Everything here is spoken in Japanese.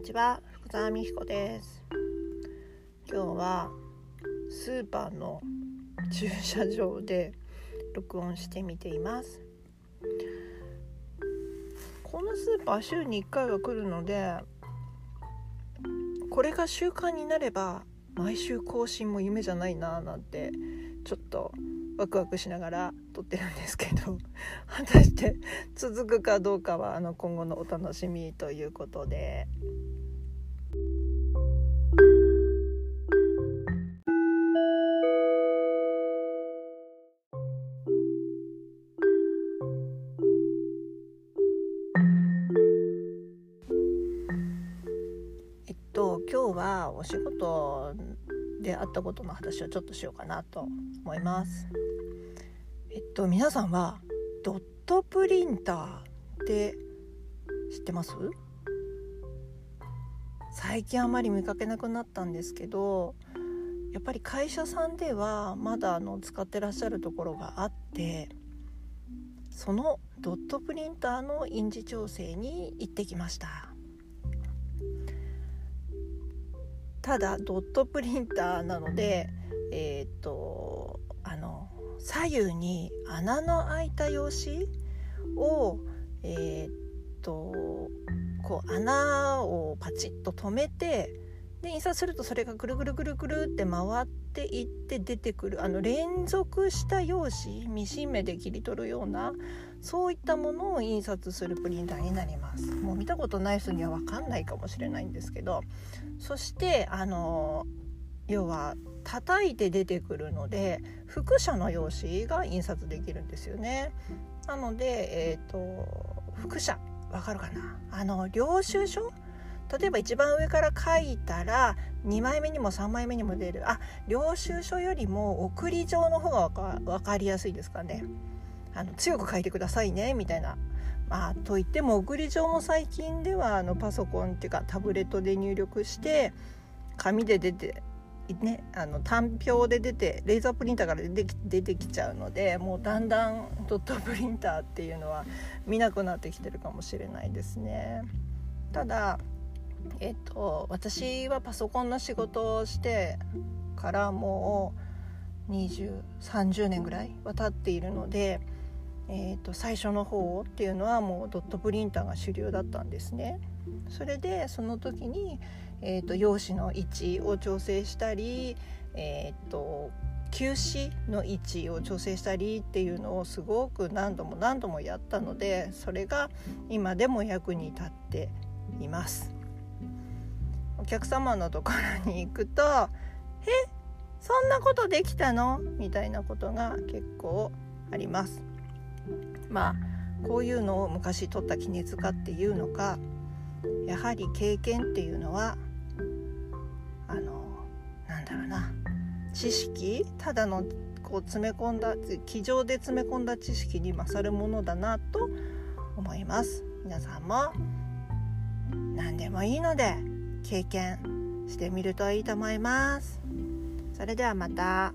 にちは福沢美彦です今日はスーパーの駐車場で録音してみていますこのスーパー週に1回は来るのでこれが習慣になれば毎週更新も夢じゃないななんてちょっとワクワクしながら撮ってるんですけど果たして続くかどうかはあの今後のお楽しみということで。はお仕事であったことの話をちょっとしようかなと思います。えっと皆さんはドットプリンターって知ってます？最近あまり見かけなくなったんですけどやっぱり会社さんではまだあの使ってらっしゃるところがあってそのドットプリンターの印字調整に行ってきましたただドットプリンターなのでえっ、とあの左右に穴の開いた用紙をえー、っとこう穴をパチッと止めてで印刷するとそれがぐるぐるぐるぐるって回っていって出てくるあの連続した用紙ミシン目で切り取るようなそういったものを印刷するプリンターになりますもう見たことない人には分かんないかもしれないんですけどそしてあの要は叩いて出てくるので複写の用紙が印刷できるんですよね。なので、えーと、複写わかるかな？あの領収書例えば一番上から書いたら2枚目にも3枚目にも出る。あ領収書よりも送り状の方が分かりやすいですかね。あの強く書いてくださいねみたいな。まあといっても送り状も最近ではあのパソコンっていうかタブレットで入力して紙で出てね、あの単表で出てレーザープリンターから出て出てきちゃうのでもうだんだんドットプリンターっていうのは見なくなってきてるかもしれないですね。ただえっと私はパソコンの仕事をしてからもう2030年ぐらいは経っているので、えっと最初の方っていうのはもうドットプリンターが主流だったんですね。それでその時にえーと、用紙の位置を調整したり、えーと、休止の位置を調整したりっていうのをすごく何度も何度もやったのでそれが今でも役に立っています。お客様のところに行くと「えそんなことできたの?」みたいなことが結構あります。まあこういうのを昔取った記熱かっていうのかやはり経験っていうのはあのなんだろうな知識ただのこう詰め込んだ机上で詰め込んだ知識に勝るものだなと思います皆さんも何でもいいので経験してみるといいと思います。それではまた。